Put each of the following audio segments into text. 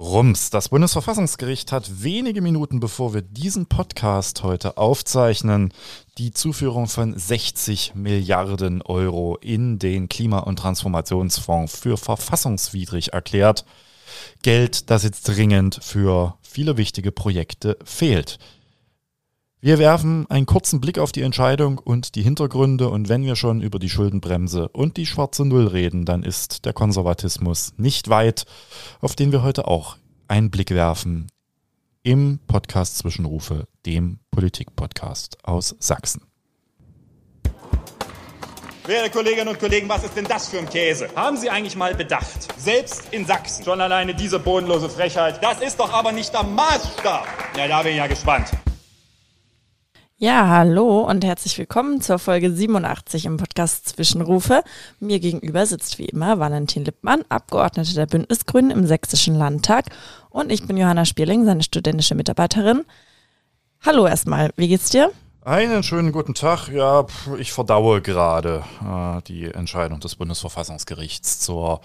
Rums. Das Bundesverfassungsgericht hat wenige Minuten bevor wir diesen Podcast heute aufzeichnen, die Zuführung von 60 Milliarden Euro in den Klima- und Transformationsfonds für verfassungswidrig erklärt. Geld, das jetzt dringend für viele wichtige Projekte fehlt. Wir werfen einen kurzen Blick auf die Entscheidung und die Hintergründe und wenn wir schon über die Schuldenbremse und die schwarze Null reden, dann ist der Konservatismus nicht weit, auf den wir heute auch einen Blick werfen im Podcast Zwischenrufe, dem Politik-Podcast aus Sachsen. Werte Kolleginnen und Kollegen, was ist denn das für ein Käse? Haben Sie eigentlich mal bedacht? Selbst in Sachsen. Schon alleine diese bodenlose Frechheit. Das ist doch aber nicht der Maßstab. Ja, da bin ich ja gespannt. Ja, hallo und herzlich willkommen zur Folge 87 im Podcast Zwischenrufe. Mir gegenüber sitzt wie immer Valentin Lippmann, Abgeordnete der Bündnisgrünen im Sächsischen Landtag und ich bin Johanna Spierling, seine studentische Mitarbeiterin. Hallo erstmal, wie geht's dir? Einen schönen guten Tag. Ja, ich verdaue gerade äh, die Entscheidung des Bundesverfassungsgerichts zur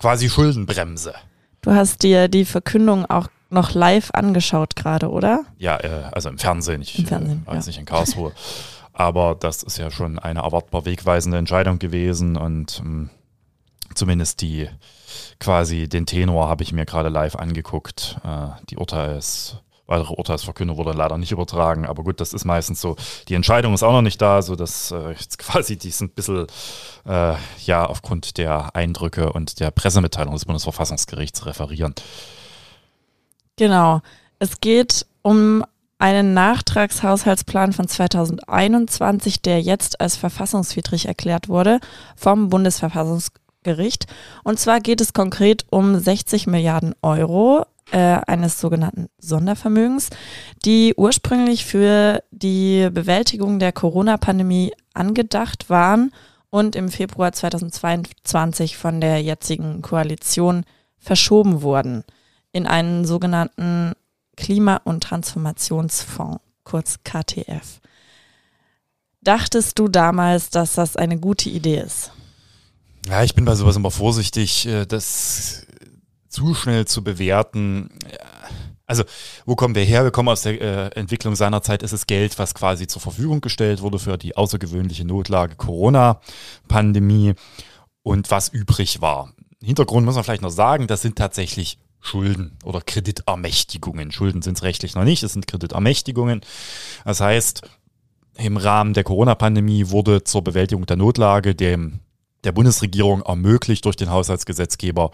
quasi Schuldenbremse. Du hast dir die Verkündung auch noch live angeschaut gerade, oder? Ja, äh, also im Fernsehen. Ich Im Fernsehen, äh, war jetzt ja. nicht in Karlsruhe. Aber das ist ja schon eine erwartbar wegweisende Entscheidung gewesen und ähm, zumindest die quasi den Tenor habe ich mir gerade live angeguckt. Äh, die Urteils, weitere Urteilsverkündung wurde leider nicht übertragen, aber gut, das ist meistens so. Die Entscheidung ist auch noch nicht da, so dass äh, jetzt quasi die sind ein bisschen äh, ja aufgrund der Eindrücke und der Pressemitteilung des Bundesverfassungsgerichts referieren. Genau. Es geht um einen Nachtragshaushaltsplan von 2021, der jetzt als verfassungswidrig erklärt wurde vom Bundesverfassungsgericht. Und zwar geht es konkret um 60 Milliarden Euro äh, eines sogenannten Sondervermögens, die ursprünglich für die Bewältigung der Corona-Pandemie angedacht waren und im Februar 2022 von der jetzigen Koalition verschoben wurden in einen sogenannten Klima- und Transformationsfonds, kurz KTF. Dachtest du damals, dass das eine gute Idee ist? Ja, ich bin bei sowas immer vorsichtig, äh, das zu schnell zu bewerten. Also, wo kommen wir her? Wir kommen aus der äh, Entwicklung seinerzeit. Ist es Geld, was quasi zur Verfügung gestellt wurde für die außergewöhnliche Notlage Corona-Pandemie und was übrig war. Hintergrund muss man vielleicht noch sagen, das sind tatsächlich Schulden oder Kreditermächtigungen. Schulden sind es rechtlich noch nicht, es sind Kreditermächtigungen. Das heißt, im Rahmen der Corona-Pandemie wurde zur Bewältigung der Notlage dem, der Bundesregierung ermöglicht durch den Haushaltsgesetzgeber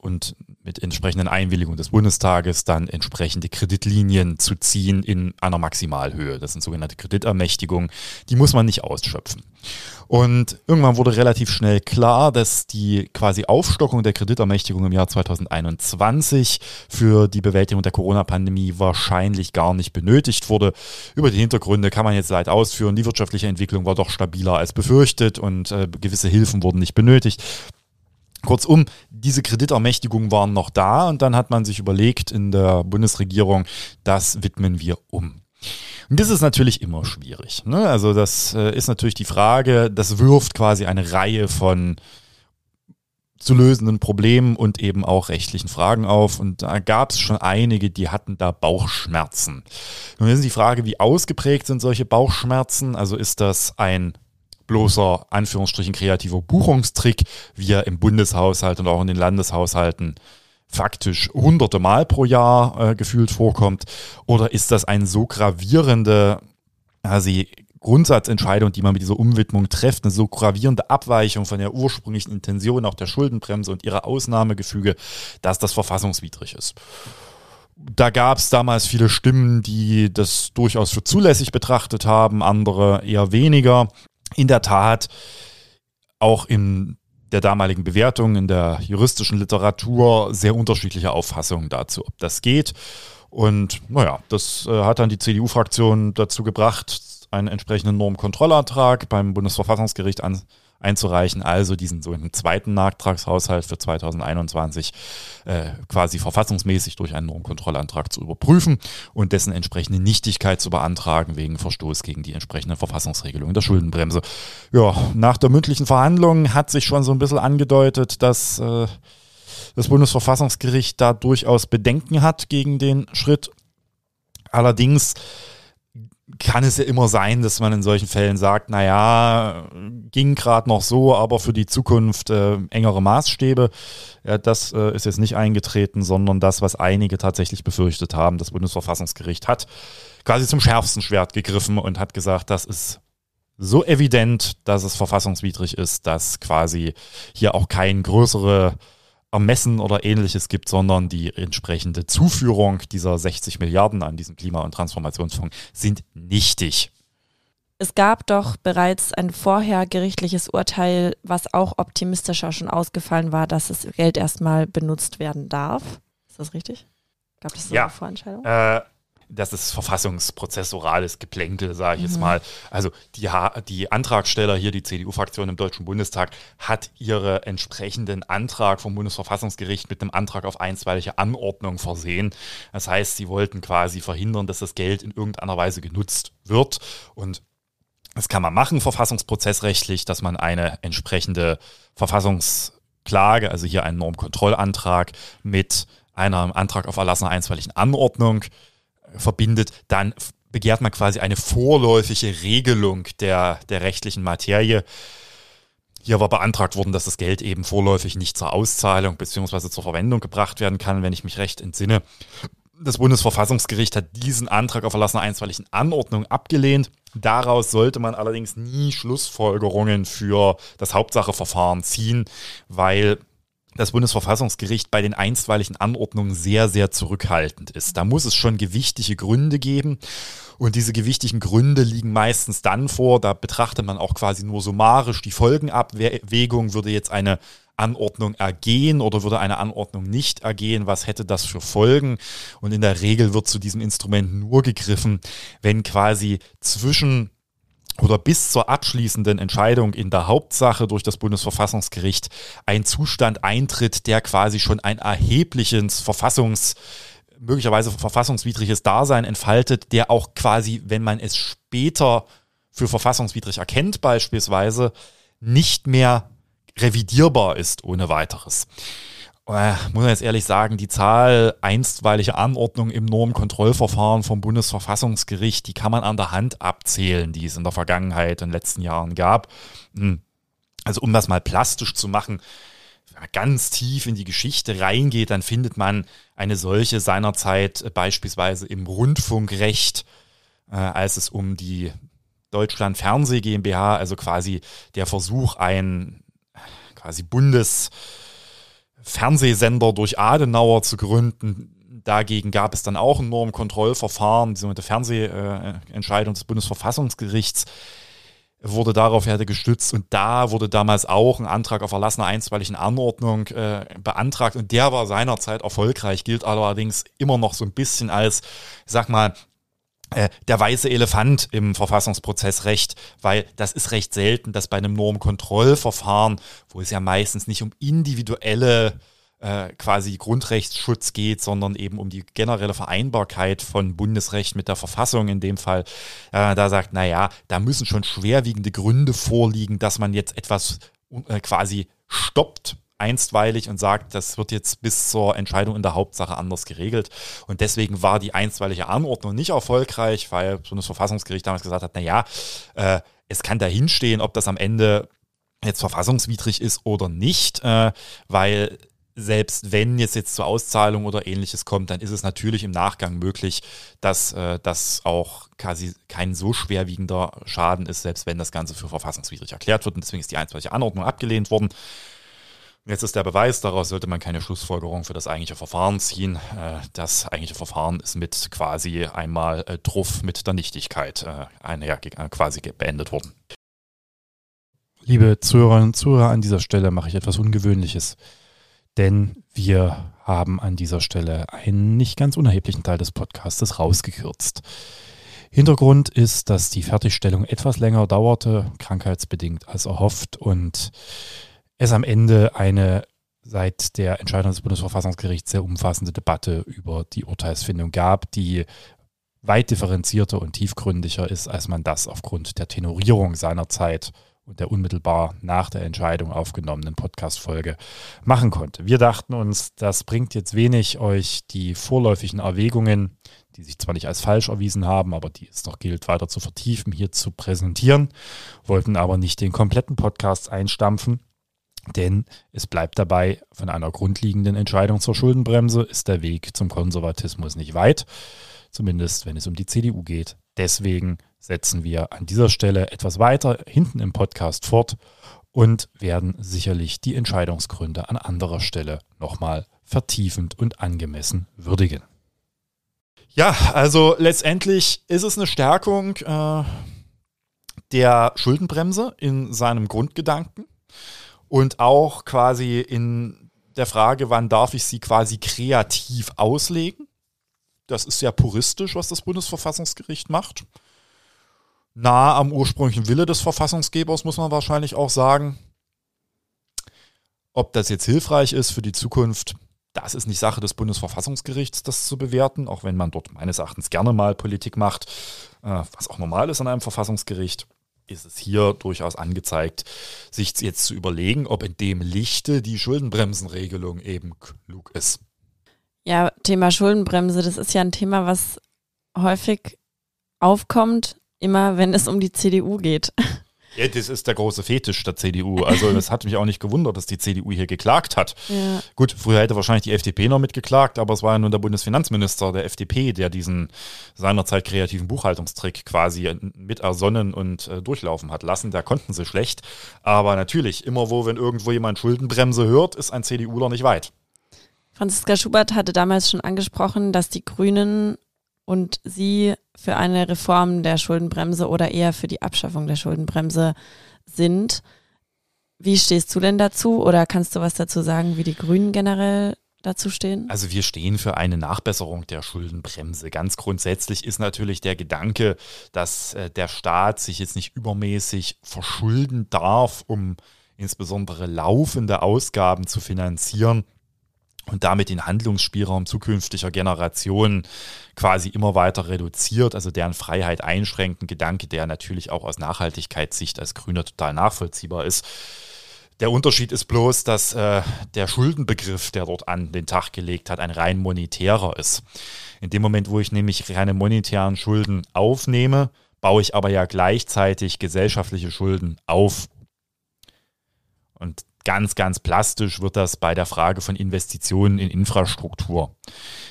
und mit entsprechenden Einwilligung des Bundestages dann entsprechende Kreditlinien zu ziehen in einer Maximalhöhe. Das sind sogenannte Kreditermächtigungen. Die muss man nicht ausschöpfen. Und irgendwann wurde relativ schnell klar, dass die quasi Aufstockung der Kreditermächtigung im Jahr 2021 für die Bewältigung der Corona-Pandemie wahrscheinlich gar nicht benötigt wurde. Über die Hintergründe kann man jetzt leid ausführen. Die wirtschaftliche Entwicklung war doch stabiler als befürchtet und äh, gewisse Hilfen wurden nicht benötigt. Kurzum, diese Kreditermächtigungen waren noch da und dann hat man sich überlegt in der Bundesregierung, das widmen wir um. Und das ist natürlich immer schwierig. Ne? Also das äh, ist natürlich die Frage, das wirft quasi eine Reihe von zu lösenden Problemen und eben auch rechtlichen Fragen auf. Und da gab es schon einige, die hatten da Bauchschmerzen. Nun ist die Frage, wie ausgeprägt sind solche Bauchschmerzen? Also ist das ein bloßer, Anführungsstrichen, kreativer Buchungstrick, wie er im Bundeshaushalt und auch in den Landeshaushalten faktisch hunderte Mal pro Jahr äh, gefühlt vorkommt? Oder ist das eine so gravierende quasi Grundsatzentscheidung, die man mit dieser Umwidmung trifft, eine so gravierende Abweichung von der ursprünglichen Intention auch der Schuldenbremse und ihrer Ausnahmegefüge, dass das verfassungswidrig ist? Da gab es damals viele Stimmen, die das durchaus für zulässig betrachtet haben, andere eher weniger. In der Tat, auch in der damaligen Bewertung in der juristischen Literatur sehr unterschiedliche Auffassungen dazu, ob das geht. Und naja, das äh, hat dann die CDU-Fraktion dazu gebracht, einen entsprechenden Normkontrollantrag beim Bundesverfassungsgericht an, einzureichen, also diesen sogenannten zweiten Nachtragshaushalt für 2021 äh, quasi verfassungsmäßig durch einen Normkontrollantrag zu überprüfen und dessen entsprechende Nichtigkeit zu beantragen wegen Verstoß gegen die entsprechenden Verfassungsregelungen der Schuldenbremse. Ja, nach der mündlichen Verhandlung hat sich schon so ein bisschen angedeutet, dass äh, das Bundesverfassungsgericht da durchaus Bedenken hat gegen den Schritt. Allerdings kann es ja immer sein, dass man in solchen Fällen sagt, naja, ging gerade noch so, aber für die Zukunft äh, engere Maßstäbe. Ja, das äh, ist jetzt nicht eingetreten, sondern das, was einige tatsächlich befürchtet haben. Das Bundesverfassungsgericht hat quasi zum schärfsten Schwert gegriffen und hat gesagt, das ist so evident, dass es verfassungswidrig ist, dass quasi hier auch kein größere Ermessen oder ähnliches gibt, sondern die entsprechende Zuführung dieser 60 Milliarden an diesen Klima- und Transformationsfonds sind nichtig. Es gab doch bereits ein vorher gerichtliches Urteil, was auch optimistischer schon ausgefallen war, dass das Geld erstmal benutzt werden darf. Ist das richtig? Gab es so ja. eine Vorentscheidung? Äh, das ist verfassungsprozessorales Geplänkel, sage ich mhm. jetzt mal. Also die, die Antragsteller hier, die CDU-Fraktion im Deutschen Bundestag, hat ihre entsprechenden Antrag vom Bundesverfassungsgericht mit einem Antrag auf einstweilige Anordnung versehen. Das heißt, sie wollten quasi verhindern, dass das Geld in irgendeiner Weise genutzt wird. Und das kann man machen, verfassungsprozessrechtlich, dass man eine entsprechende Verfassungsklage, also hier einen Normkontrollantrag mit einem Antrag auf Erlassen einer einstweiligen Anordnung verbindet, dann begehrt man quasi eine vorläufige Regelung der, der rechtlichen Materie. Hier war beantragt worden, dass das Geld eben vorläufig nicht zur Auszahlung bzw. zur Verwendung gebracht werden kann, wenn ich mich recht entsinne. Das Bundesverfassungsgericht hat diesen Antrag auf Erlassen einer einstweiligen Anordnung abgelehnt. Daraus sollte man allerdings nie Schlussfolgerungen für das Hauptsacheverfahren ziehen, weil das Bundesverfassungsgericht bei den einstweiligen Anordnungen sehr, sehr zurückhaltend ist. Da muss es schon gewichtige Gründe geben. Und diese gewichtigen Gründe liegen meistens dann vor, da betrachtet man auch quasi nur summarisch die Folgenabwägung, würde jetzt eine Anordnung ergehen oder würde eine Anordnung nicht ergehen, was hätte das für Folgen? Und in der Regel wird zu diesem Instrument nur gegriffen, wenn quasi zwischen oder bis zur abschließenden Entscheidung in der Hauptsache durch das Bundesverfassungsgericht ein Zustand eintritt, der quasi schon ein erhebliches Verfassungs- möglicherweise verfassungswidriges Dasein entfaltet, der auch quasi, wenn man es später für verfassungswidrig erkennt beispielsweise, nicht mehr revidierbar ist ohne weiteres äh, muss man jetzt ehrlich sagen, die Zahl einstweiliger Anordnungen im Normkontrollverfahren vom Bundesverfassungsgericht, die kann man an der Hand abzählen, die es in der Vergangenheit in den letzten Jahren gab. Hm. Also um das mal plastisch zu machen, wenn man ganz tief in die Geschichte reingeht, dann findet man eine solche seinerzeit äh, beispielsweise im Rundfunkrecht, äh, als es um die Deutschland Fernseh GmbH, also quasi der Versuch, ein quasi Bundes Fernsehsender durch Adenauer zu gründen. Dagegen gab es dann auch ein Normkontrollverfahren, die sogenannte Fernsehentscheidung des Bundesverfassungsgerichts wurde darauf hätte gestützt. Und da wurde damals auch ein Antrag auf erlassener einstweiligen Anordnung äh, beantragt. Und der war seinerzeit erfolgreich, gilt allerdings immer noch so ein bisschen als, sag mal, der weiße Elefant im Verfassungsprozessrecht, weil das ist recht selten, dass bei einem Normkontrollverfahren, wo es ja meistens nicht um individuelle äh, quasi Grundrechtsschutz geht, sondern eben um die generelle Vereinbarkeit von Bundesrecht mit der Verfassung in dem Fall, äh, da sagt, naja, da müssen schon schwerwiegende Gründe vorliegen, dass man jetzt etwas äh, quasi stoppt einstweilig und sagt, das wird jetzt bis zur Entscheidung in der Hauptsache anders geregelt. Und deswegen war die einstweilige Anordnung nicht erfolgreich, weil das Bundesverfassungsgericht damals gesagt hat, naja, äh, es kann dahinstehen, ob das am Ende jetzt verfassungswidrig ist oder nicht, äh, weil selbst wenn jetzt jetzt zur Auszahlung oder ähnliches kommt, dann ist es natürlich im Nachgang möglich, dass äh, das auch quasi kein so schwerwiegender Schaden ist, selbst wenn das Ganze für verfassungswidrig erklärt wird. Und deswegen ist die einstweilige Anordnung abgelehnt worden. Jetzt ist der Beweis, daraus sollte man keine Schlussfolgerung für das eigentliche Verfahren ziehen. Äh, das eigentliche Verfahren ist mit quasi einmal äh, Truff mit der Nichtigkeit äh, quasi beendet worden. Liebe Zuhörerinnen und Zuhörer, an dieser Stelle mache ich etwas Ungewöhnliches, denn wir haben an dieser Stelle einen nicht ganz unerheblichen Teil des Podcastes rausgekürzt. Hintergrund ist, dass die Fertigstellung etwas länger dauerte, krankheitsbedingt als erhofft und es am Ende eine seit der Entscheidung des Bundesverfassungsgerichts sehr umfassende Debatte über die Urteilsfindung gab, die weit differenzierter und tiefgründiger ist, als man das aufgrund der Tenorierung seinerzeit und der unmittelbar nach der Entscheidung aufgenommenen Podcast-Folge machen konnte. Wir dachten uns, das bringt jetzt wenig, euch die vorläufigen Erwägungen, die sich zwar nicht als falsch erwiesen haben, aber die es noch gilt, weiter zu vertiefen, hier zu präsentieren, wollten aber nicht den kompletten Podcast einstampfen. Denn es bleibt dabei, von einer grundlegenden Entscheidung zur Schuldenbremse ist der Weg zum Konservatismus nicht weit, zumindest wenn es um die CDU geht. Deswegen setzen wir an dieser Stelle etwas weiter hinten im Podcast fort und werden sicherlich die Entscheidungsgründe an anderer Stelle nochmal vertiefend und angemessen würdigen. Ja, also letztendlich ist es eine Stärkung äh, der Schuldenbremse in seinem Grundgedanken und auch quasi in der Frage, wann darf ich sie quasi kreativ auslegen. Das ist sehr puristisch, was das Bundesverfassungsgericht macht nah am ursprünglichen Wille des Verfassungsgebers, muss man wahrscheinlich auch sagen. Ob das jetzt hilfreich ist für die Zukunft, das ist nicht Sache des Bundesverfassungsgerichts, das zu bewerten, auch wenn man dort meines Erachtens gerne mal Politik macht, äh, was auch normal ist an einem Verfassungsgericht, ist es hier durchaus angezeigt, sich jetzt zu überlegen, ob in dem Lichte die Schuldenbremsenregelung eben klug ist. Ja, Thema Schuldenbremse, das ist ja ein Thema, was häufig aufkommt, immer wenn es um die CDU geht. Ja, das ist der große Fetisch der CDU. Also es hat mich auch nicht gewundert, dass die CDU hier geklagt hat. Ja. Gut, früher hätte wahrscheinlich die FDP noch mitgeklagt, aber es war ja nun der Bundesfinanzminister der FDP, der diesen seinerzeit kreativen Buchhaltungstrick quasi mit ersonnen und äh, durchlaufen hat lassen. Da konnten sie schlecht. Aber natürlich, immer wo, wenn irgendwo jemand Schuldenbremse hört, ist ein CDUler nicht weit. Franziska Schubert hatte damals schon angesprochen, dass die Grünen und Sie für eine Reform der Schuldenbremse oder eher für die Abschaffung der Schuldenbremse sind. Wie stehst du denn dazu oder kannst du was dazu sagen, wie die Grünen generell dazu stehen? Also wir stehen für eine Nachbesserung der Schuldenbremse. Ganz grundsätzlich ist natürlich der Gedanke, dass äh, der Staat sich jetzt nicht übermäßig verschulden darf, um insbesondere laufende Ausgaben zu finanzieren und damit den Handlungsspielraum zukünftiger Generationen quasi immer weiter reduziert, also deren Freiheit einschränkt. Ein Gedanke, der natürlich auch aus Nachhaltigkeitssicht als Grüner total nachvollziehbar ist. Der Unterschied ist bloß, dass äh, der Schuldenbegriff, der dort an den Tag gelegt hat, ein rein monetärer ist. In dem Moment, wo ich nämlich reine monetären Schulden aufnehme, baue ich aber ja gleichzeitig gesellschaftliche Schulden auf. Und Ganz, ganz plastisch wird das bei der Frage von Investitionen in Infrastruktur.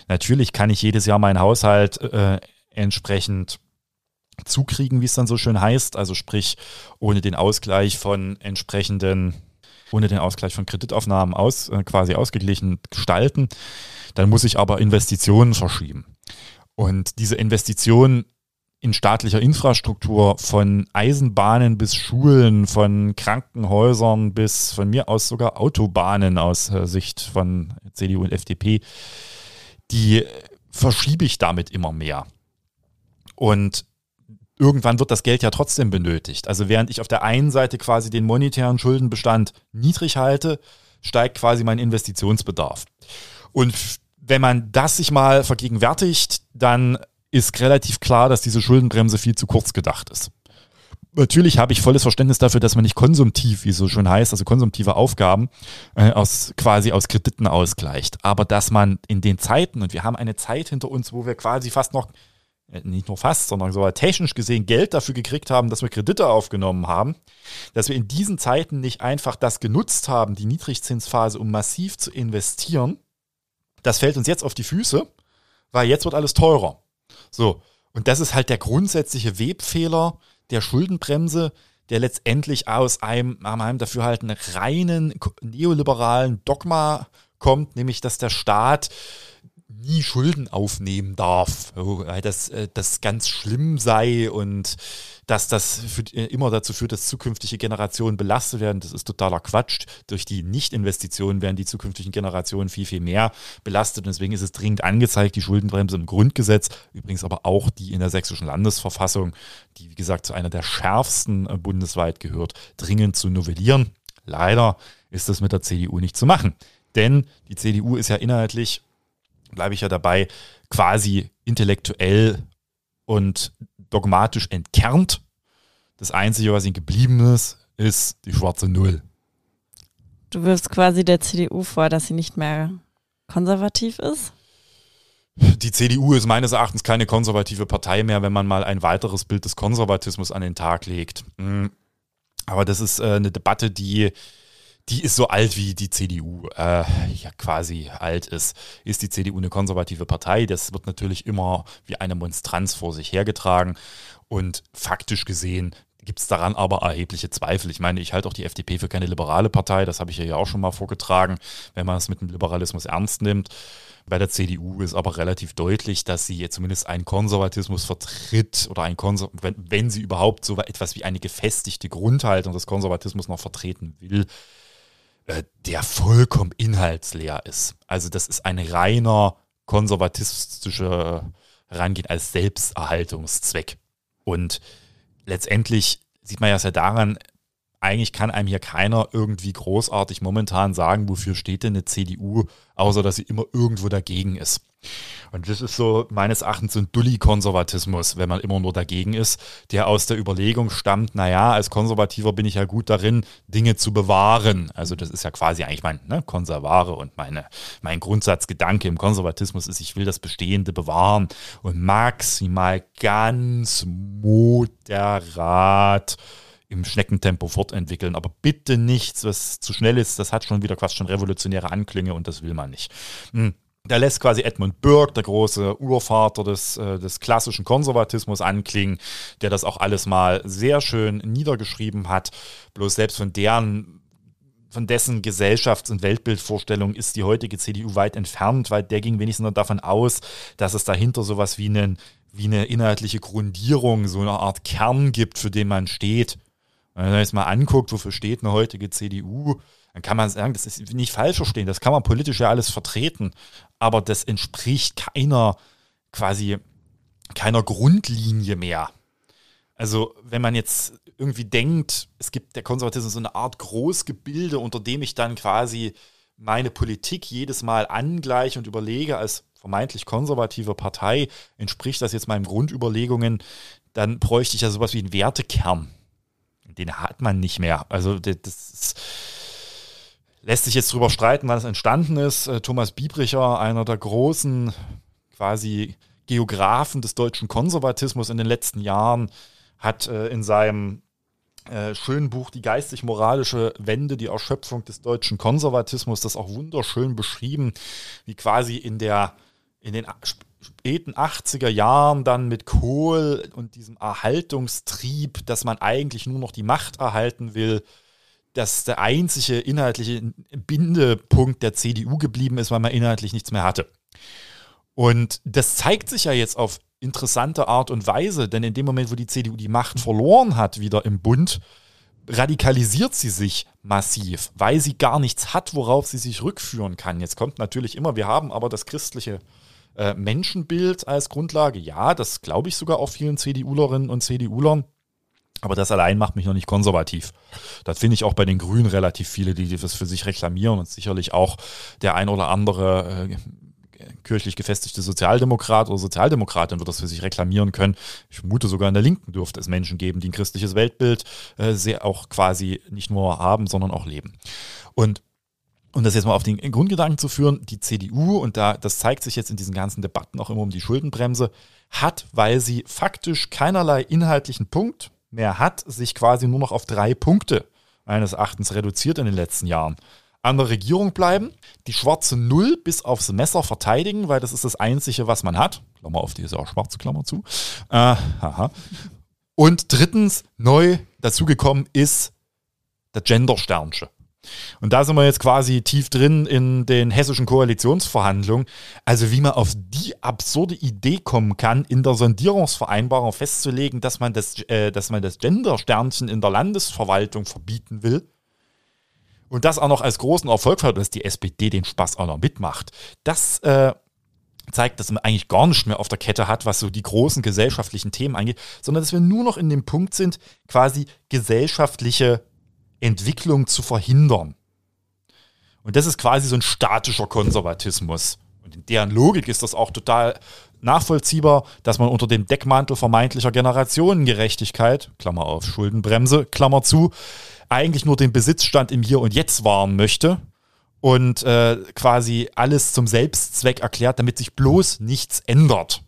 Natürlich kann ich jedes Jahr meinen Haushalt äh, entsprechend zukriegen, wie es dann so schön heißt. Also sprich, ohne den Ausgleich von entsprechenden, ohne den Ausgleich von Kreditaufnahmen aus, äh, quasi ausgeglichen gestalten. Dann muss ich aber Investitionen verschieben. Und diese Investitionen in staatlicher Infrastruktur, von Eisenbahnen bis Schulen, von Krankenhäusern bis von mir aus sogar Autobahnen aus äh, Sicht von CDU und FDP, die verschiebe ich damit immer mehr. Und irgendwann wird das Geld ja trotzdem benötigt. Also während ich auf der einen Seite quasi den monetären Schuldenbestand niedrig halte, steigt quasi mein Investitionsbedarf. Und wenn man das sich mal vergegenwärtigt, dann ist relativ klar, dass diese Schuldenbremse viel zu kurz gedacht ist. Natürlich habe ich volles Verständnis dafür, dass man nicht konsumtiv, wie es so schön heißt, also konsumtive Aufgaben äh, aus, quasi aus Krediten ausgleicht. Aber dass man in den Zeiten, und wir haben eine Zeit hinter uns, wo wir quasi fast noch, äh, nicht nur fast, sondern sogar technisch gesehen Geld dafür gekriegt haben, dass wir Kredite aufgenommen haben, dass wir in diesen Zeiten nicht einfach das genutzt haben, die Niedrigzinsphase, um massiv zu investieren, das fällt uns jetzt auf die Füße, weil jetzt wird alles teurer. So, und das ist halt der grundsätzliche Webfehler der Schuldenbremse, der letztendlich aus einem, nach meinem Dafürhalten, reinen neoliberalen Dogma kommt, nämlich dass der Staat nie Schulden aufnehmen darf, dass äh, das ganz schlimm sei und dass das für, äh, immer dazu führt, dass zukünftige Generationen belastet werden. Das ist totaler Quatsch. Durch die Nichtinvestitionen werden die zukünftigen Generationen viel, viel mehr belastet. Und deswegen ist es dringend angezeigt, die Schuldenbremse im Grundgesetz, übrigens aber auch die in der sächsischen Landesverfassung, die wie gesagt zu einer der schärfsten äh, bundesweit gehört, dringend zu novellieren. Leider ist das mit der CDU nicht zu machen. Denn die CDU ist ja inhaltlich bleibe ich ja dabei, quasi intellektuell und dogmatisch entkernt. Das Einzige, was ihnen geblieben ist, ist die schwarze Null. Du wirfst quasi der CDU vor, dass sie nicht mehr konservativ ist? Die CDU ist meines Erachtens keine konservative Partei mehr, wenn man mal ein weiteres Bild des Konservatismus an den Tag legt. Hm. Aber das ist äh, eine Debatte, die, die ist so alt wie die CDU äh, ja quasi alt ist. Ist die CDU eine konservative Partei? Das wird natürlich immer wie eine Monstranz vor sich hergetragen. Und faktisch gesehen gibt es daran aber erhebliche Zweifel. Ich meine, ich halte auch die FDP für keine liberale Partei, das habe ich ja auch schon mal vorgetragen, wenn man es mit dem Liberalismus ernst nimmt. Bei der CDU ist aber relativ deutlich, dass sie jetzt zumindest einen Konservatismus vertritt oder ein Konser wenn, wenn sie überhaupt so etwas wie eine gefestigte Grundhaltung des Konservatismus noch vertreten will, äh, der vollkommen inhaltsleer ist. Also das ist ein reiner konservatistischer Herangehen als Selbsterhaltungszweck. Und letztendlich sieht man ja sehr daran, eigentlich kann einem hier keiner irgendwie großartig momentan sagen, wofür steht denn eine CDU, außer dass sie immer irgendwo dagegen ist. Und das ist so meines Erachtens ein Dulli-Konservatismus, wenn man immer nur dagegen ist, der aus der Überlegung stammt, naja, als Konservativer bin ich ja gut darin, Dinge zu bewahren. Also das ist ja quasi eigentlich mein ne, Konservare und meine, mein Grundsatzgedanke im Konservatismus ist, ich will das Bestehende bewahren und maximal ganz moderat im Schneckentempo fortentwickeln. Aber bitte nichts, was zu schnell ist, das hat schon wieder quasi schon revolutionäre Anklänge und das will man nicht. Hm. Da lässt quasi Edmund Burke, der große Urvater des, äh, des klassischen Konservatismus, anklingen, der das auch alles mal sehr schön niedergeschrieben hat. Bloß selbst von deren von dessen Gesellschafts- und Weltbildvorstellung ist die heutige CDU weit entfernt, weil der ging wenigstens nur davon aus, dass es dahinter sowas wie, einen, wie eine inhaltliche Grundierung, so eine Art Kern gibt, für den man steht. Wenn man jetzt mal anguckt, wofür steht eine heutige CDU, dann kann man sagen, das ist nicht falsch verstehen, das kann man politisch ja alles vertreten, aber das entspricht keiner quasi keiner Grundlinie mehr. Also wenn man jetzt irgendwie denkt, es gibt der Konservatismus so eine Art Großgebilde, unter dem ich dann quasi meine Politik jedes Mal angleiche und überlege als vermeintlich konservative Partei, entspricht das jetzt meinen Grundüberlegungen, dann bräuchte ich ja sowas wie einen Wertekern. Den hat man nicht mehr. Also das ist Lässt sich jetzt darüber streiten, wann es entstanden ist. Äh, Thomas Biebricher, einer der großen quasi Geografen des deutschen Konservatismus in den letzten Jahren, hat äh, in seinem äh, schönen Buch Die geistig-moralische Wende, die Erschöpfung des deutschen Konservatismus, das auch wunderschön beschrieben, wie quasi in der in den späten 80er Jahren dann mit Kohl und diesem Erhaltungstrieb, dass man eigentlich nur noch die Macht erhalten will, dass der einzige inhaltliche Bindepunkt der CDU geblieben ist, weil man inhaltlich nichts mehr hatte. Und das zeigt sich ja jetzt auf interessante Art und Weise, denn in dem Moment, wo die CDU die Macht verloren hat, wieder im Bund, radikalisiert sie sich massiv, weil sie gar nichts hat, worauf sie sich rückführen kann. Jetzt kommt natürlich immer, wir haben aber das christliche äh, Menschenbild als Grundlage. Ja, das glaube ich sogar auch vielen CDUlerinnen und CDUlern. Aber das allein macht mich noch nicht konservativ. Das finde ich auch bei den Grünen relativ viele, die das für sich reklamieren und sicherlich auch der ein oder andere äh, kirchlich gefestigte Sozialdemokrat oder Sozialdemokratin wird das für sich reklamieren können. Ich vermute sogar in der Linken dürfte es Menschen geben, die ein christliches Weltbild äh, sehr auch quasi nicht nur haben, sondern auch leben. Und um das jetzt mal auf den Grundgedanken zu führen, die CDU, und da, das zeigt sich jetzt in diesen ganzen Debatten auch immer um die Schuldenbremse, hat, weil sie faktisch keinerlei inhaltlichen Punkt mehr hat, sich quasi nur noch auf drei Punkte meines Erachtens reduziert in den letzten Jahren. An der Regierung bleiben, die schwarze Null bis aufs Messer verteidigen, weil das ist das Einzige, was man hat. Klammer auf, die ist ja auch schwarze Klammer zu. Äh, haha. Und drittens, neu dazugekommen ist der Gender-Sternchen. Und da sind wir jetzt quasi tief drin in den hessischen Koalitionsverhandlungen. Also wie man auf die absurde Idee kommen kann, in der Sondierungsvereinbarung festzulegen, dass man das, äh, dass man das Gender-Sternchen in der Landesverwaltung verbieten will. Und das auch noch als großen Erfolg hat, dass die SPD den Spaß auch noch mitmacht. Das äh, zeigt, dass man eigentlich gar nicht mehr auf der Kette hat, was so die großen gesellschaftlichen Themen angeht, sondern dass wir nur noch in dem Punkt sind, quasi gesellschaftliche Entwicklung zu verhindern. Und das ist quasi so ein statischer Konservatismus. Und in deren Logik ist das auch total nachvollziehbar, dass man unter dem Deckmantel vermeintlicher Generationengerechtigkeit, Klammer auf Schuldenbremse, Klammer zu, eigentlich nur den Besitzstand im Hier und Jetzt wahren möchte und äh, quasi alles zum Selbstzweck erklärt, damit sich bloß nichts ändert.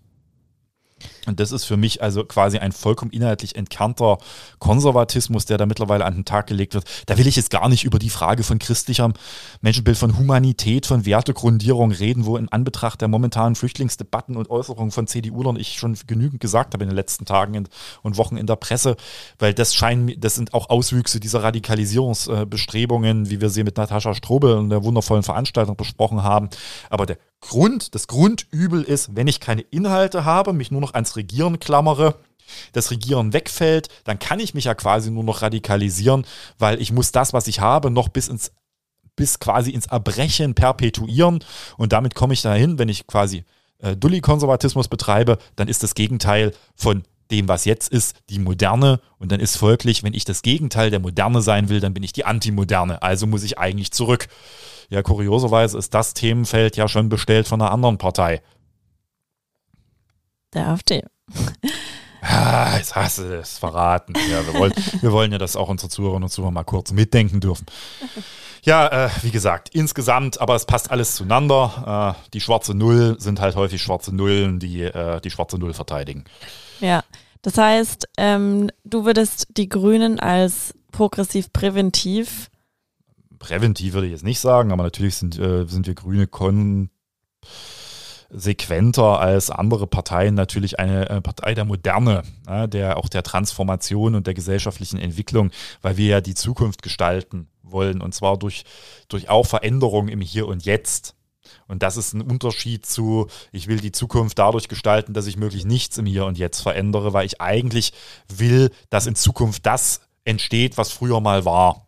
Und das ist für mich also quasi ein vollkommen inhaltlich entkernter Konservatismus, der da mittlerweile an den Tag gelegt wird. Da will ich jetzt gar nicht über die Frage von christlichem Menschenbild, von Humanität, von Wertegrundierung reden, wo in Anbetracht der momentanen Flüchtlingsdebatten und Äußerungen von CDU-Lern ich schon genügend gesagt habe in den letzten Tagen und Wochen in der Presse, weil das scheinen, das sind auch Auswüchse dieser Radikalisierungsbestrebungen, wie wir sie mit Natascha Strobel und der wundervollen Veranstaltung besprochen haben. Aber der Grund, das Grundübel ist, wenn ich keine Inhalte habe, mich nur noch ans Regieren klammere, das Regieren wegfällt, dann kann ich mich ja quasi nur noch radikalisieren, weil ich muss das, was ich habe, noch bis ins bis quasi ins Erbrechen perpetuieren und damit komme ich dahin, wenn ich quasi äh, Dulli-Konservatismus betreibe, dann ist das Gegenteil von dem, was jetzt ist, die Moderne. Und dann ist folglich, wenn ich das Gegenteil der Moderne sein will, dann bin ich die Antimoderne. Also muss ich eigentlich zurück. Ja, kurioserweise ist das Themenfeld ja schon bestellt von einer anderen Partei. Der AfD. Ah, hast du es verraten. Ja, wir, wollen, wir wollen ja, dass auch unsere Zuhörerinnen und Zuhörer mal kurz mitdenken dürfen. Ja, äh, wie gesagt, insgesamt, aber es passt alles zueinander. Äh, die schwarze Null sind halt häufig schwarze Nullen, die äh, die schwarze Null verteidigen. Ja, das heißt, ähm, du würdest die Grünen als progressiv präventiv. Präventiv würde ich jetzt nicht sagen, aber natürlich sind, äh, sind wir Grüne konsequenter als andere Parteien natürlich eine äh, Partei der Moderne, der auch der Transformation und der gesellschaftlichen Entwicklung, weil wir ja die Zukunft gestalten wollen und zwar durch, durch auch Veränderungen im Hier und Jetzt. Und das ist ein Unterschied zu, ich will die Zukunft dadurch gestalten, dass ich möglichst nichts im Hier und Jetzt verändere, weil ich eigentlich will, dass in Zukunft das entsteht, was früher mal war.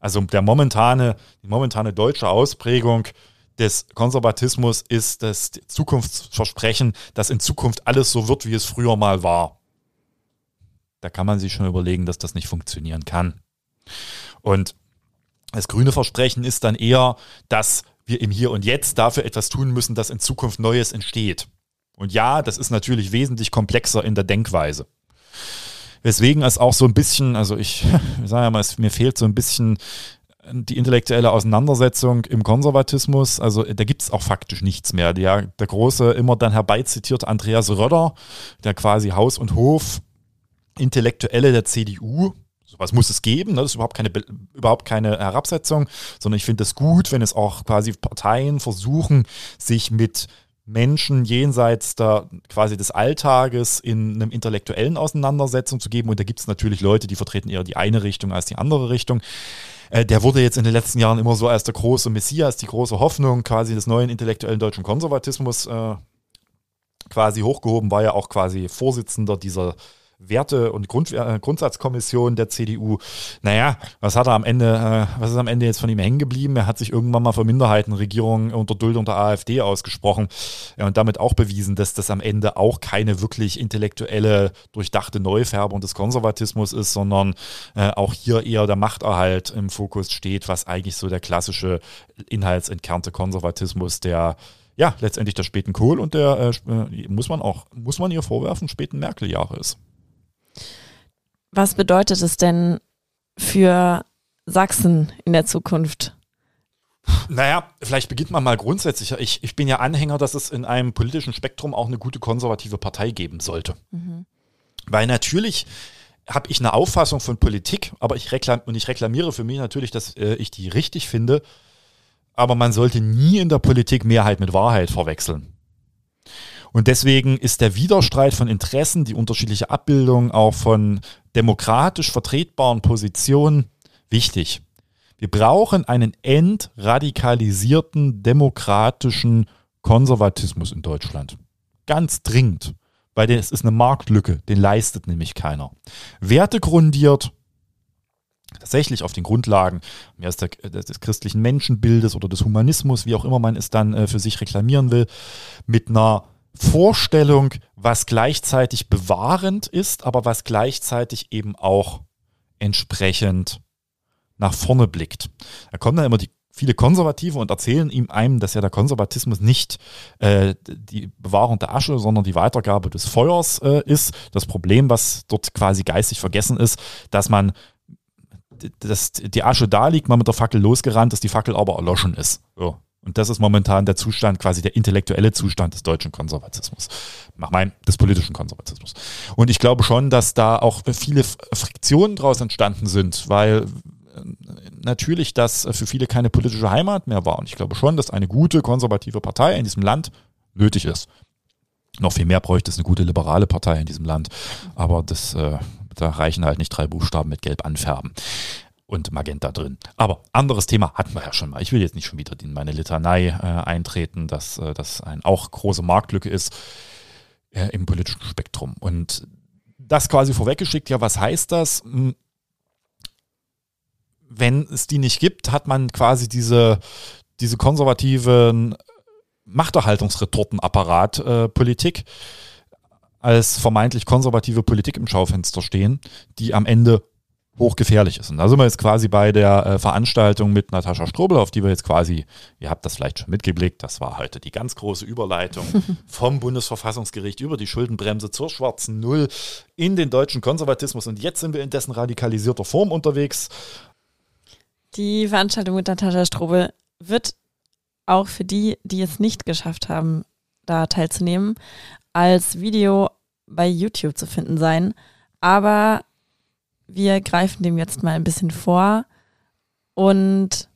Also der momentane, die momentane deutsche Ausprägung des Konservatismus ist das Zukunftsversprechen, dass in Zukunft alles so wird, wie es früher mal war. Da kann man sich schon überlegen, dass das nicht funktionieren kann. Und das grüne Versprechen ist dann eher, dass wir im Hier und Jetzt dafür etwas tun müssen, dass in Zukunft Neues entsteht. Und ja, das ist natürlich wesentlich komplexer in der Denkweise. Weswegen es auch so ein bisschen, also ich, sage ja mal, es, mir fehlt so ein bisschen die intellektuelle Auseinandersetzung im Konservatismus, also da gibt es auch faktisch nichts mehr. Der, der große, immer dann herbeizitierte Andreas Röder, der quasi Haus und Hof Intellektuelle der CDU, sowas muss es geben, ne? das ist überhaupt keine, überhaupt keine Herabsetzung, sondern ich finde es gut, wenn es auch quasi Parteien versuchen, sich mit Menschen jenseits der, quasi des Alltages in einem intellektuellen Auseinandersetzung zu geben. Und da gibt es natürlich Leute, die vertreten eher die eine Richtung als die andere Richtung. Äh, der wurde jetzt in den letzten Jahren immer so als der große Messias, die große Hoffnung quasi des neuen intellektuellen deutschen Konservatismus äh, quasi hochgehoben, war ja auch quasi Vorsitzender dieser Werte- und Grund, äh, Grundsatzkommission der CDU. Naja, was hat er am Ende, äh, was ist am Ende jetzt von ihm hängen geblieben? Er hat sich irgendwann mal für Minderheitenregierungen unter Duldung der AfD ausgesprochen ja, und damit auch bewiesen, dass das am Ende auch keine wirklich intellektuelle, durchdachte Neufärbung des Konservatismus ist, sondern äh, auch hier eher der Machterhalt im Fokus steht, was eigentlich so der klassische inhaltsentkernte Konservatismus der ja, letztendlich der späten Kohl und der, äh, muss man auch, muss man ihr vorwerfen, späten Merkel-Jahre ist. Was bedeutet es denn für Sachsen in der Zukunft? Naja, vielleicht beginnt man mal grundsätzlich. Ich, ich bin ja Anhänger, dass es in einem politischen Spektrum auch eine gute konservative Partei geben sollte. Mhm. Weil natürlich habe ich eine Auffassung von Politik, aber ich reklam und ich reklamiere für mich natürlich, dass äh, ich die richtig finde. Aber man sollte nie in der Politik Mehrheit mit Wahrheit verwechseln. Und deswegen ist der Widerstreit von Interessen, die unterschiedliche Abbildung auch von demokratisch vertretbaren Positionen wichtig. Wir brauchen einen entradikalisierten demokratischen Konservatismus in Deutschland. Ganz dringend, weil es ist eine Marktlücke, den leistet nämlich keiner. Wertegrundiert, tatsächlich auf den Grundlagen des, des christlichen Menschenbildes oder des Humanismus, wie auch immer man es dann äh, für sich reklamieren will, mit einer Vorstellung, was gleichzeitig bewahrend ist, aber was gleichzeitig eben auch entsprechend nach vorne blickt. Da kommen dann immer die viele Konservative und erzählen ihm einem, dass ja der Konservatismus nicht äh, die Bewahrung der Asche, sondern die Weitergabe des Feuers äh, ist. Das Problem, was dort quasi geistig vergessen ist, dass man dass die Asche da liegt, man mit der Fackel losgerannt ist, die Fackel aber erloschen ist. So. Und das ist momentan der Zustand, quasi der intellektuelle Zustand des deutschen Konservatismus. Mach mein, des politischen Konservatismus. Und ich glaube schon, dass da auch viele Friktionen draus entstanden sind, weil äh, natürlich das für viele keine politische Heimat mehr war. Und ich glaube schon, dass eine gute konservative Partei in diesem Land nötig ist. Noch viel mehr bräuchte es eine gute liberale Partei in diesem Land. Aber das, äh, da reichen halt nicht drei Buchstaben mit Gelb anfärben und Magenta drin. Aber anderes Thema hatten wir ja schon mal. Ich will jetzt nicht schon wieder in meine Litanei äh, eintreten, dass äh, das ein auch große Marktlücke ist äh, im politischen Spektrum. Und das quasi vorweggeschickt, ja, was heißt das? Hm, wenn es die nicht gibt, hat man quasi diese, diese konservativen Machterhaltungsretortenapparat äh, als vermeintlich konservative Politik im Schaufenster stehen, die am Ende hochgefährlich ist. Und da sind wir jetzt quasi bei der äh, Veranstaltung mit Natascha Strobel, auf die wir jetzt quasi, ihr habt das vielleicht schon mitgeblickt, das war heute die ganz große Überleitung vom Bundesverfassungsgericht über die Schuldenbremse zur schwarzen Null in den deutschen Konservatismus. Und jetzt sind wir in dessen radikalisierter Form unterwegs. Die Veranstaltung mit Natascha Strobel wird auch für die, die es nicht geschafft haben, da teilzunehmen, als Video bei YouTube zu finden sein. Aber wir greifen dem jetzt mal ein bisschen vor. Und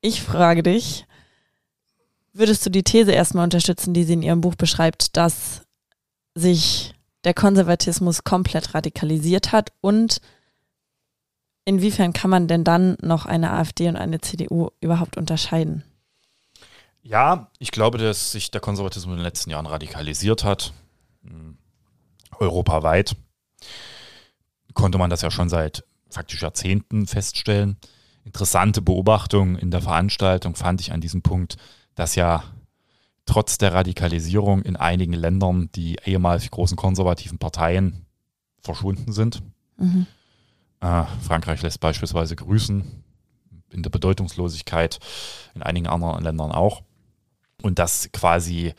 ich frage dich, würdest du die These erstmal unterstützen, die sie in ihrem Buch beschreibt, dass sich der Konservatismus komplett radikalisiert hat? Und inwiefern kann man denn dann noch eine AfD und eine CDU überhaupt unterscheiden? Ja, ich glaube, dass sich der Konservatismus in den letzten Jahren radikalisiert hat, hm, europaweit konnte man das ja schon seit faktisch Jahrzehnten feststellen. Interessante Beobachtung in der Veranstaltung fand ich an diesem Punkt, dass ja trotz der Radikalisierung in einigen Ländern die ehemals großen konservativen Parteien verschwunden sind. Mhm. Äh, Frankreich lässt beispielsweise grüßen, in der Bedeutungslosigkeit, in einigen anderen Ländern auch. Und dass quasi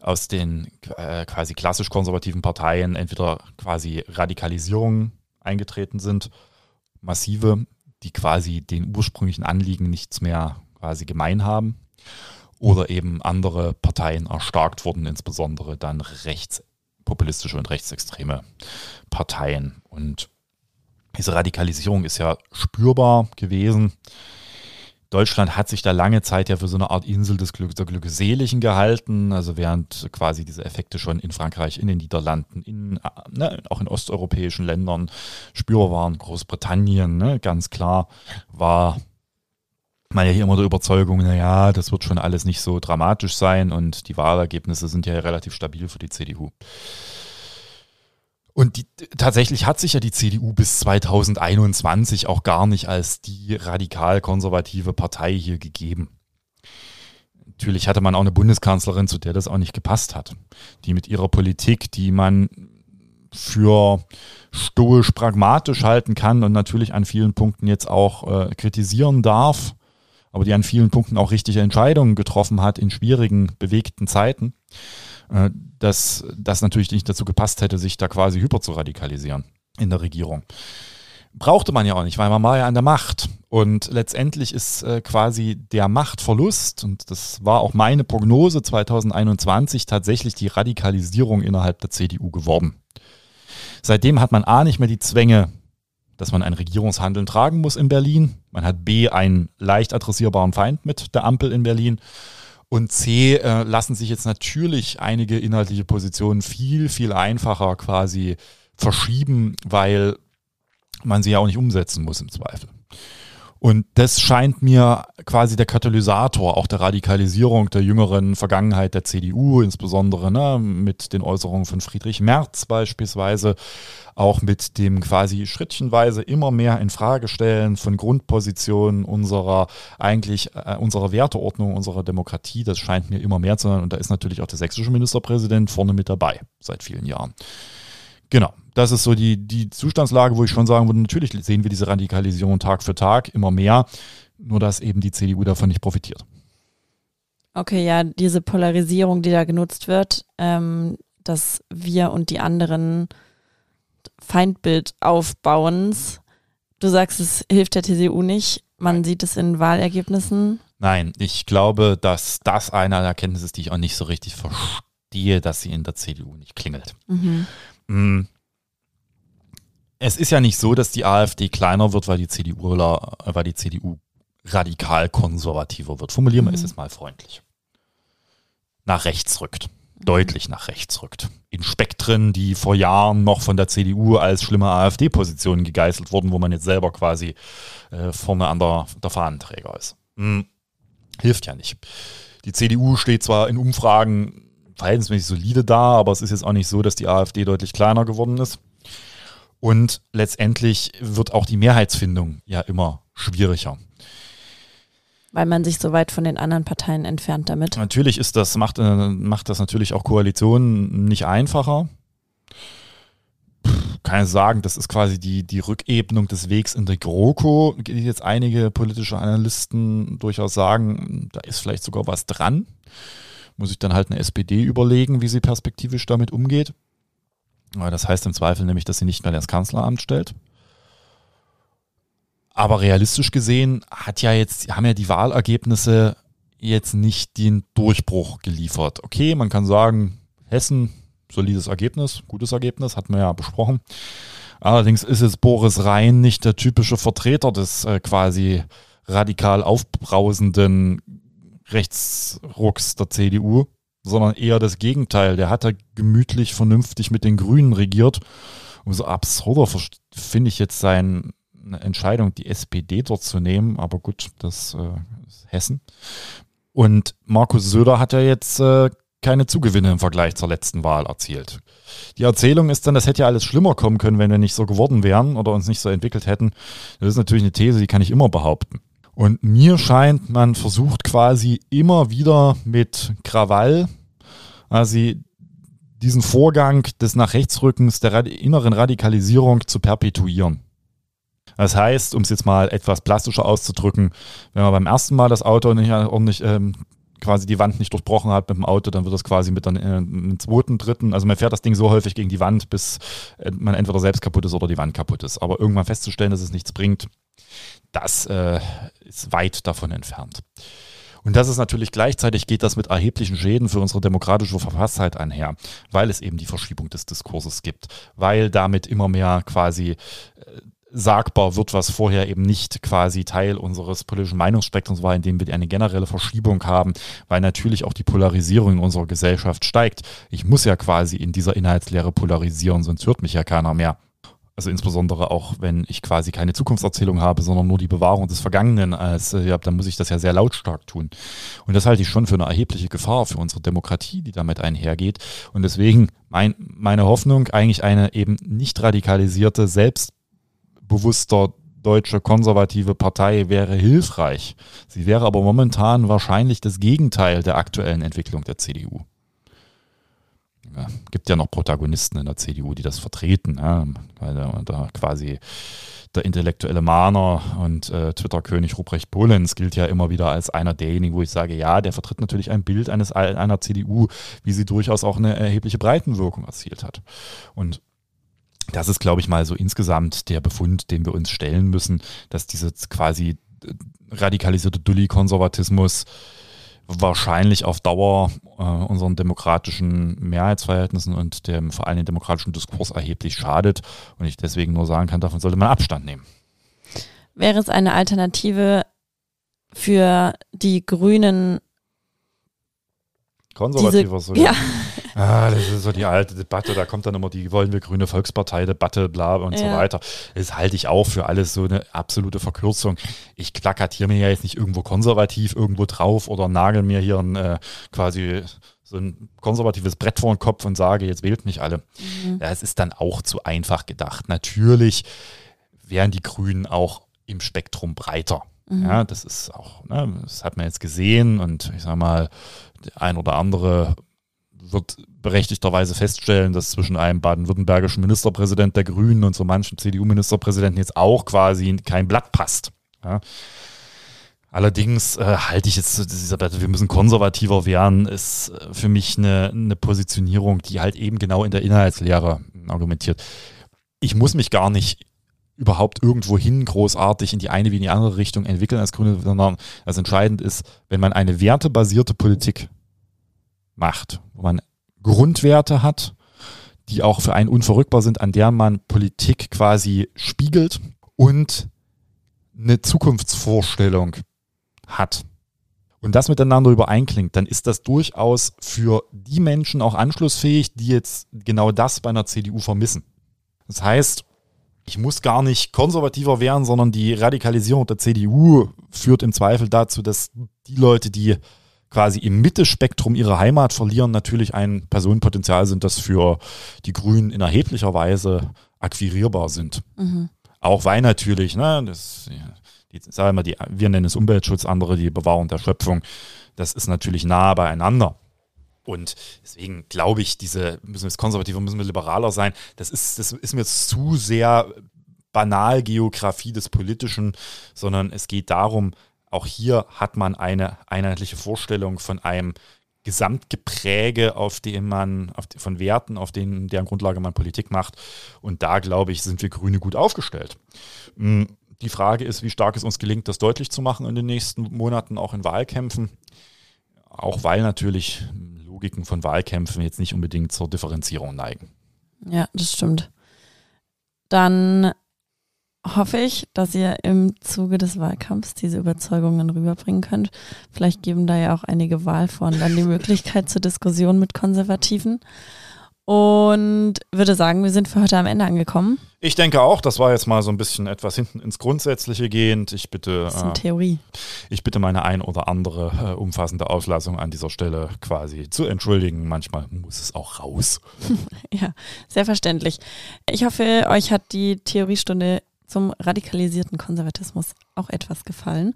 aus den äh, quasi klassisch konservativen Parteien entweder quasi Radikalisierung eingetreten sind, massive, die quasi den ursprünglichen Anliegen nichts mehr quasi gemein haben. Oder eben andere Parteien erstarkt wurden, insbesondere dann rechtspopulistische und rechtsextreme Parteien. Und diese Radikalisierung ist ja spürbar gewesen. Deutschland hat sich da lange Zeit ja für so eine Art Insel des Glück, der Glückseligen gehalten, also während quasi diese Effekte schon in Frankreich, in den Niederlanden, in, ne, auch in osteuropäischen Ländern spürbar waren, Großbritannien, ne, ganz klar, war man ja hier immer der Überzeugung, naja, das wird schon alles nicht so dramatisch sein und die Wahlergebnisse sind ja relativ stabil für die CDU. Und die, tatsächlich hat sich ja die CDU bis 2021 auch gar nicht als die radikal-konservative Partei hier gegeben. Natürlich hatte man auch eine Bundeskanzlerin, zu der das auch nicht gepasst hat, die mit ihrer Politik, die man für stoisch pragmatisch halten kann und natürlich an vielen Punkten jetzt auch äh, kritisieren darf, aber die an vielen Punkten auch richtige Entscheidungen getroffen hat in schwierigen, bewegten Zeiten dass das natürlich nicht dazu gepasst hätte, sich da quasi hyper zu radikalisieren in der Regierung. Brauchte man ja auch nicht, weil man war ja an der Macht. Und letztendlich ist äh, quasi der Machtverlust, und das war auch meine Prognose 2021, tatsächlich die Radikalisierung innerhalb der CDU geworden. Seitdem hat man A nicht mehr die Zwänge, dass man ein Regierungshandeln tragen muss in Berlin. Man hat B einen leicht adressierbaren Feind mit der Ampel in Berlin. Und C äh, lassen sich jetzt natürlich einige inhaltliche Positionen viel, viel einfacher quasi verschieben, weil man sie ja auch nicht umsetzen muss im Zweifel. Und das scheint mir quasi der Katalysator auch der Radikalisierung der jüngeren Vergangenheit der CDU, insbesondere ne, mit den Äußerungen von Friedrich Merz beispielsweise, auch mit dem quasi schrittchenweise immer mehr in Frage stellen von Grundpositionen unserer eigentlich äh, unserer Werteordnung, unserer Demokratie. Das scheint mir immer mehr zu sein. Und da ist natürlich auch der sächsische Ministerpräsident vorne mit dabei seit vielen Jahren. Genau, das ist so die, die Zustandslage, wo ich schon sagen würde, natürlich sehen wir diese Radikalisierung Tag für Tag immer mehr, nur dass eben die CDU davon nicht profitiert. Okay, ja, diese Polarisierung, die da genutzt wird, ähm, dass wir und die anderen Feindbild aufbauens. Du sagst, es hilft der CDU nicht. Man sieht es in Wahlergebnissen. Nein, ich glaube, dass das eine Erkenntnis ist, die ich auch nicht so richtig verstehe, dass sie in der CDU nicht klingelt. Mhm. Mm. Es ist ja nicht so, dass die AfD kleiner wird, weil die CDU, weil die CDU radikal konservativer wird. Formulieren wir mhm. es jetzt mal freundlich. Nach rechts rückt. Deutlich nach rechts rückt. In Spektren, die vor Jahren noch von der CDU als schlimme AfD-Positionen gegeißelt wurden, wo man jetzt selber quasi äh, vorne an der, der Fahnenträger ist. Hm. Hilft ja nicht. Die CDU steht zwar in Umfragen verhältnismäßig solide da, aber es ist jetzt auch nicht so, dass die AfD deutlich kleiner geworden ist. Und letztendlich wird auch die Mehrheitsfindung ja immer schwieriger. Weil man sich so weit von den anderen Parteien entfernt damit. Natürlich ist das, macht, äh, macht das natürlich auch Koalitionen nicht einfacher. kann ich sagen, das ist quasi die, die Rückebnung des Wegs in der GroKo. Jetzt einige politische Analysten durchaus sagen, da ist vielleicht sogar was dran. Muss ich dann halt eine SPD überlegen, wie sie perspektivisch damit umgeht. Das heißt im Zweifel nämlich, dass sie nicht mehr das Kanzleramt stellt. Aber realistisch gesehen hat ja jetzt, haben ja die Wahlergebnisse jetzt nicht den Durchbruch geliefert. Okay, man kann sagen, Hessen, solides Ergebnis, gutes Ergebnis, hat man ja besprochen. Allerdings ist jetzt Boris Rhein nicht der typische Vertreter des äh, quasi radikal aufbrausenden Rechtsrucks der CDU, sondern eher das Gegenteil. Der hat da gemütlich, vernünftig mit den Grünen regiert. Umso absurder finde ich jetzt sein, eine Entscheidung, die SPD dort zu nehmen, aber gut, das äh, ist Hessen. Und Markus Söder hat ja jetzt äh, keine Zugewinne im Vergleich zur letzten Wahl erzielt. Die Erzählung ist dann, das hätte ja alles schlimmer kommen können, wenn wir nicht so geworden wären oder uns nicht so entwickelt hätten. Das ist natürlich eine These, die kann ich immer behaupten. Und mir scheint, man versucht quasi immer wieder mit Krawall, also diesen Vorgang des Nachrechtsrückens, der inneren Radikalisierung zu perpetuieren. Das heißt, um es jetzt mal etwas plastischer auszudrücken, wenn man beim ersten Mal das Auto nicht ordentlich ähm, quasi die Wand nicht durchbrochen hat mit dem Auto, dann wird das quasi mit dann äh, im zweiten, dritten, also man fährt das Ding so häufig gegen die Wand, bis äh, man entweder selbst kaputt ist oder die Wand kaputt ist. Aber irgendwann festzustellen, dass es nichts bringt, das äh, ist weit davon entfernt. Und das ist natürlich gleichzeitig geht das mit erheblichen Schäden für unsere demokratische Verfasstheit einher, weil es eben die Verschiebung des Diskurses gibt, weil damit immer mehr quasi äh, sagbar wird, was vorher eben nicht quasi Teil unseres politischen Meinungsspektrums war, indem wir eine generelle Verschiebung haben, weil natürlich auch die Polarisierung in unserer Gesellschaft steigt. Ich muss ja quasi in dieser Inhaltslehre polarisieren, sonst hört mich ja keiner mehr. Also insbesondere auch, wenn ich quasi keine Zukunftserzählung habe, sondern nur die Bewahrung des Vergangenen als, äh, ja, dann muss ich das ja sehr lautstark tun. Und das halte ich schon für eine erhebliche Gefahr für unsere Demokratie, die damit einhergeht. Und deswegen mein, meine Hoffnung, eigentlich eine eben nicht radikalisierte, selbstbewusster deutsche konservative Partei wäre hilfreich. Sie wäre aber momentan wahrscheinlich das Gegenteil der aktuellen Entwicklung der CDU ja, gibt ja noch Protagonisten in der CDU, die das vertreten. Ja, weil da, da quasi der intellektuelle Mahner und äh, Twitter-König Ruprecht Polenz gilt ja immer wieder als einer derjenigen, wo ich sage, ja, der vertritt natürlich ein Bild eines einer CDU, wie sie durchaus auch eine erhebliche Breitenwirkung erzielt hat. Und das ist, glaube ich, mal so insgesamt der Befund, den wir uns stellen müssen, dass diese quasi äh, radikalisierte Dulli-Konservatismus wahrscheinlich auf Dauer äh, unseren demokratischen Mehrheitsverhältnissen und dem vor allem demokratischen Diskurs erheblich schadet und ich deswegen nur sagen kann, davon sollte man Abstand nehmen. Wäre es eine Alternative für die Grünen? Konservativer sogar. Ja. Ah, das ist so die alte Debatte, da kommt dann immer die wollen wir grüne Volkspartei-Debatte, bla und ja. so weiter. Das halte ich auch für alles so eine absolute Verkürzung. Ich klackatiere mir ja jetzt nicht irgendwo konservativ irgendwo drauf oder nagel mir hier ein, äh, quasi so ein konservatives Brett vor den Kopf und sage, jetzt wählt mich alle. Mhm. Das ist dann auch zu einfach gedacht. Natürlich wären die Grünen auch im Spektrum breiter. Mhm. Ja, das ist auch, ne, das hat man jetzt gesehen und ich sag mal, der ein oder andere wird berechtigterweise feststellen, dass zwischen einem baden-württembergischen Ministerpräsident der Grünen und so manchen CDU-Ministerpräsidenten jetzt auch quasi kein Blatt passt. Ja. Allerdings äh, halte ich jetzt wir müssen konservativer werden, ist äh, für mich eine, eine Positionierung, die halt eben genau in der Inhaltslehre argumentiert. Ich muss mich gar nicht überhaupt irgendwo hin großartig in die eine wie in die andere Richtung entwickeln als Grüne, sondern das entscheidend ist, wenn man eine wertebasierte Politik macht, wo man Grundwerte hat, die auch für einen unverrückbar sind, an der man Politik quasi spiegelt und eine Zukunftsvorstellung hat und das miteinander übereinklingt, dann ist das durchaus für die Menschen auch anschlussfähig, die jetzt genau das bei einer CDU vermissen. Das heißt, ich muss gar nicht konservativer werden, sondern die Radikalisierung der CDU führt im Zweifel dazu, dass die Leute, die quasi im Mittelspektrum ihre Heimat verlieren, natürlich ein Personenpotenzial sind, das für die Grünen in erheblicher Weise akquirierbar sind. Mhm. Auch weil natürlich, ne, das, die, sagen wir, die, wir nennen es Umweltschutz, andere die Bewahrung der Schöpfung, das ist natürlich nah beieinander. Und deswegen glaube ich, diese, müssen wir jetzt konservativer, müssen wir liberaler sein, das ist, das ist mir zu sehr Banalgeografie des Politischen, sondern es geht darum, auch hier hat man eine einheitliche Vorstellung von einem Gesamtgepräge, auf dem man, auf, von Werten, auf denen, deren Grundlage man Politik macht. Und da, glaube ich, sind wir Grüne gut aufgestellt. Hm, die Frage ist, wie stark es uns gelingt, das deutlich zu machen in den nächsten Monaten, auch in Wahlkämpfen. Auch weil natürlich Logiken von Wahlkämpfen jetzt nicht unbedingt zur Differenzierung neigen. Ja, das stimmt. Dann hoffe ich, dass ihr im Zuge des Wahlkampfs diese Überzeugungen rüberbringen könnt. Vielleicht geben da ja auch einige Wahlforen dann die Möglichkeit zur Diskussion mit Konservativen. Und würde sagen, wir sind für heute am Ende angekommen. Ich denke auch, das war jetzt mal so ein bisschen etwas hinten ins Grundsätzliche gehend. Ich bitte. Das ist eine äh, Theorie. Ich bitte meine ein oder andere äh, umfassende Auslassung an dieser Stelle quasi zu entschuldigen. Manchmal muss es auch raus. ja, sehr verständlich. Ich hoffe, euch hat die Theoriestunde zum radikalisierten Konservatismus auch etwas gefallen.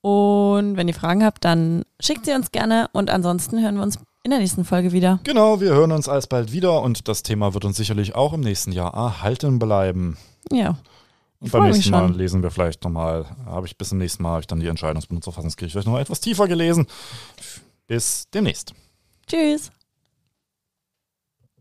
Und wenn ihr Fragen habt, dann schickt sie uns gerne und ansonsten hören wir uns in der nächsten Folge wieder. Genau, wir hören uns alsbald wieder und das Thema wird uns sicherlich auch im nächsten Jahr erhalten bleiben. Ja. Und beim nächsten Mal lesen wir vielleicht nochmal, habe ich bis zum nächsten Mal, habe ich dann die Entscheidung des Benutzerfassungsgerichts vielleicht noch etwas tiefer gelesen. Bis demnächst. Tschüss.